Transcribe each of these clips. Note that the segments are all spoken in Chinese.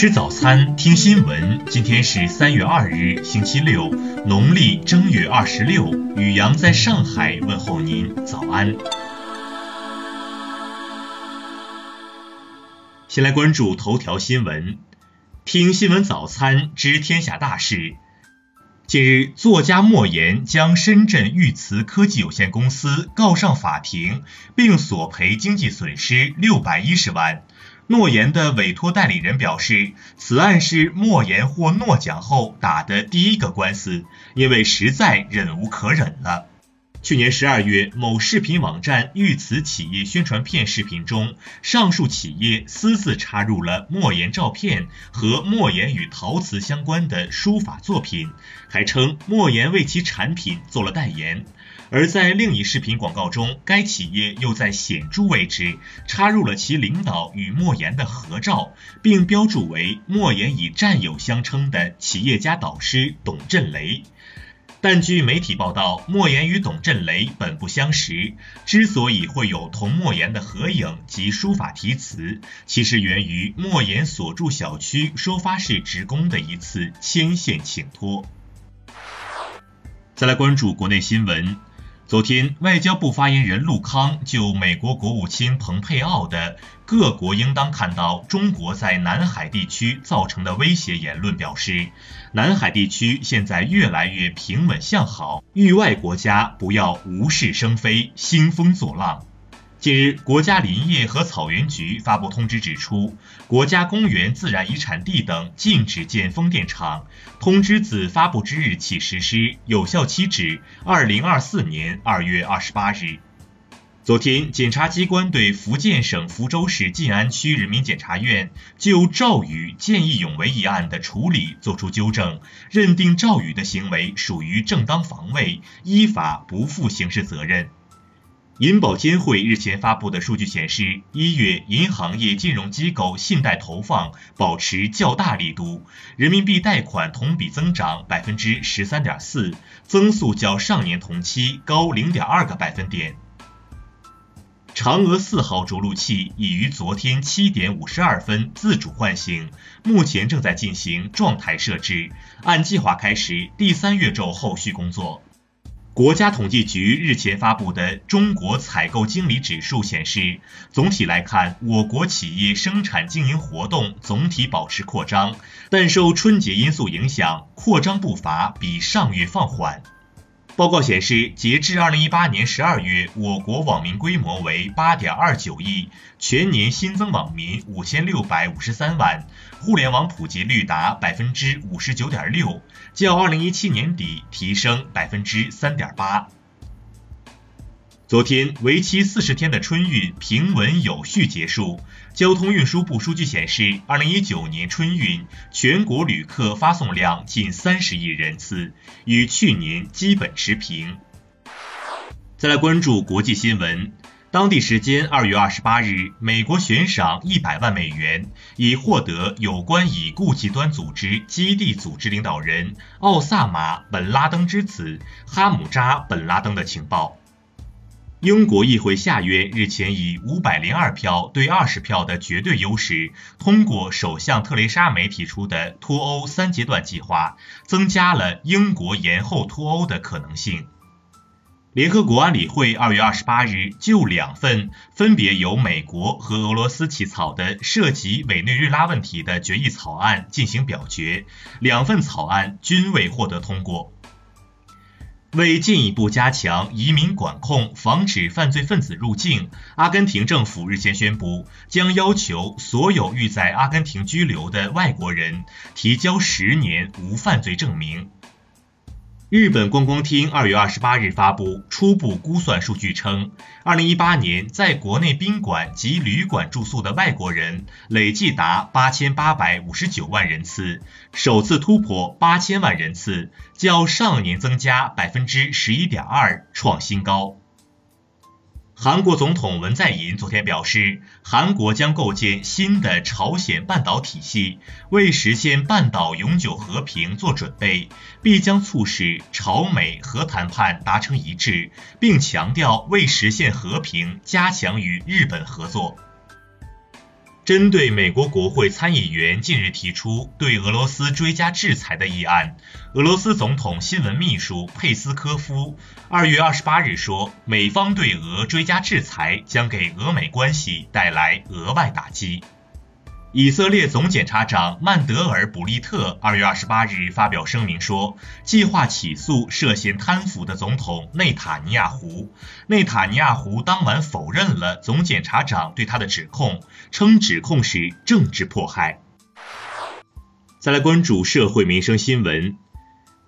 吃早餐，听新闻。今天是三月二日，星期六，农历正月二十六。雨阳在上海问候您，早安。先来关注头条新闻，听新闻早餐知天下大事。近日，作家莫言将深圳玉瓷科技有限公司告上法庭，并索赔经济损失六百一十万。诺言的委托代理人表示，此案是莫言获诺奖后打的第一个官司，因为实在忍无可忍了。去年十二月，某视频网站遇瓷企业宣传片视频中，上述企业私自插入了莫言照片和莫言与陶瓷相关的书法作品，还称莫言为其产品做了代言。而在另一视频广告中，该企业又在显著位置插入了其领导与莫言的合照，并标注为莫言以战友相称的企业家导师董振雷。但据媒体报道，莫言与董振雷本不相识，之所以会有同莫言的合影及书法题词，其实源于莫言所住小区收发室职工的一次牵线请托。再来关注国内新闻。昨天，外交部发言人陆康就美国国务卿蓬佩奥的“各国应当看到中国在南海地区造成的威胁”言论表示，南海地区现在越来越平稳向好，域外国家不要无事生非、兴风作浪。近日，国家林业和草原局发布通知指出，国家公园、自然遗产地等禁止建风电场。通知自发布之日起实施，有效期至二零二四年二月二十八日。昨天，检察机关对福建省福州市晋安区人民检察院就赵宇见义勇为一案的处理作出纠正，认定赵宇的行为属于正当防卫，依法不负刑事责任。银保监会日前发布的数据显示，一月银行业金融机构信贷投放保持较大力度，人民币贷款同比增长百分之十三点四，增速较上年同期高零点二个百分点。嫦娥四号着陆器已于昨天七点五十二分自主唤醒，目前正在进行状态设置，按计划开始第三月昼后续工作。国家统计局日前发布的中国采购经理指数显示，总体来看，我国企业生产经营活动总体保持扩张，但受春节因素影响，扩张步伐比上月放缓。报告显示，截至二零一八年十二月，我国网民规模为八点二九亿，全年新增网民五千六百五十三万，互联网普及率达百分之五十九点六，较二零一七年底提升百分之三点八。昨天，为期四十天的春运平稳有序结束。交通运输部数据显示，二零一九年春运全国旅客发送量近三十亿人次，与去年基本持平。再来关注国际新闻，当地时间二月二十八日，美国悬赏一百万美元，以获得有关已故极端组织基地组织领导人奥萨马·本·拉登之子哈姆扎·本·拉登的情报。英国议会下院日前以五百零二票对二十票的绝对优势通过首相特蕾莎梅提出的脱欧三阶段计划，增加了英国延后脱欧的可能性。联合国安理会二月二十八日就两份分别由美国和俄罗斯起草的涉及委内瑞拉问题的决议草案进行表决，两份草案均未获得通过。为进一步加强移民管控，防止犯罪分子入境，阿根廷政府日前宣布，将要求所有欲在阿根廷居留的外国人提交十年无犯罪证明。日本观光厅二月二十八日发布初步估算数据称，二零一八年在国内宾馆及旅馆住宿的外国人累计达八千八百五十九万人次，首次突破八千万人次，较上年增加百分之十一点二，创新高。韩国总统文在寅昨天表示，韩国将构建新的朝鲜半岛体系，为实现半岛永久和平做准备，必将促使朝美核谈判达成一致，并强调为实现和平加强与日本合作。针对美国国会参议员近日提出对俄罗斯追加制裁的议案，俄罗斯总统新闻秘书佩斯科夫二月二十八日说，美方对俄追加制裁将给俄美关系带来额外打击。以色列总检察长曼德尔·布利特二月二十八日发表声明说，计划起诉涉嫌贪腐的总统内塔尼亚胡。内塔尼亚胡当晚否认了总检察长对他的指控，称指控是政治迫害。再来关注社会民生新闻。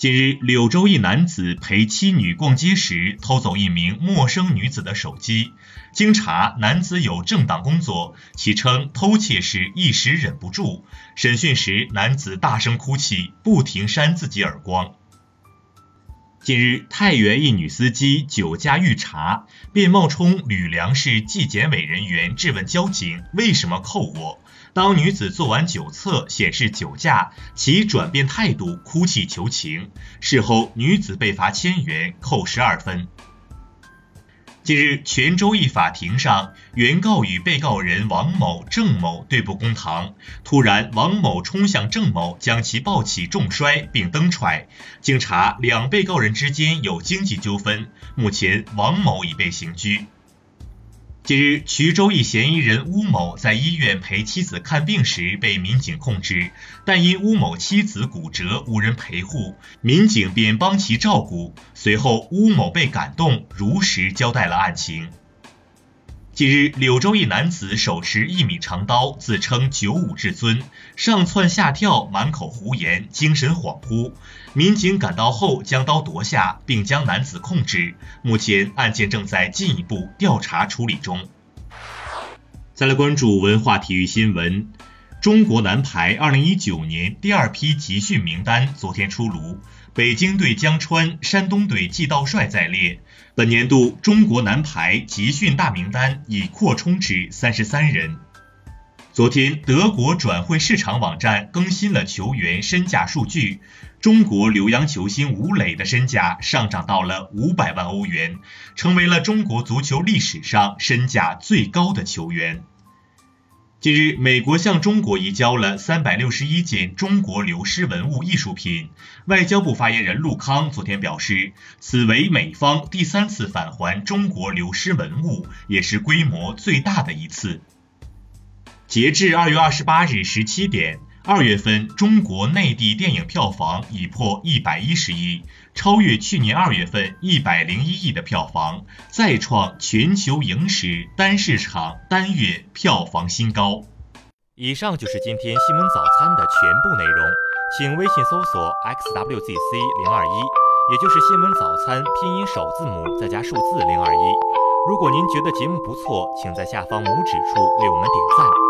近日，柳州一男子陪妻女逛街时偷走一名陌生女子的手机。经查，男子有正当工作，其称偷窃时一时忍不住。审讯时，男子大声哭泣，不停扇自己耳光。近日，太原一女司机酒驾遇查，便冒充吕梁市纪检委人员质问交警为什么扣我。当女子做完酒测显示酒驾，其转变态度，哭泣求情。事后，女子被罚千元，扣十二分。近日，泉州一法庭上，原告与被告人王某、郑某对簿公堂，突然，王某冲向郑某，将其抱起重摔并蹬踹。经查，两被告人之间有经济纠纷，目前王某已被刑拘。近日，衢州一嫌疑人乌某在医院陪妻子看病时被民警控制，但因乌某妻子骨折无人陪护，民警便帮其照顾。随后，乌某被感动，如实交代了案情。近日，柳州一男子手持一米长刀，自称九五至尊，上蹿下跳，满口胡言，精神恍惚。民警赶到后，将刀夺下，并将男子控制。目前，案件正在进一步调查处理中。再来关注文化体育新闻，中国男排2019年第二批集训名单昨天出炉。北京队江川，山东队季道帅在列。本年度中国男排集训大名单已扩充至三十三人。昨天，德国转会市场网站更新了球员身价数据，中国留洋球星吴磊的身价上涨到了五百万欧元，成为了中国足球历史上身价最高的球员。近日，美国向中国移交了三百六十一件中国流失文物艺术品。外交部发言人陆康昨天表示，此为美方第三次返还中国流失文物，也是规模最大的一次。截至二月二十八日十七点。二月份，中国内地电影票房已破一百一十亿，超越去年二月份一百零一亿的票房，再创全球影史单市场单月票房新高。以上就是今天新闻早餐的全部内容，请微信搜索 xwzc 零二一，也就是新闻早餐拼音首字母再加数字零二一。如果您觉得节目不错，请在下方拇指处为我们点赞。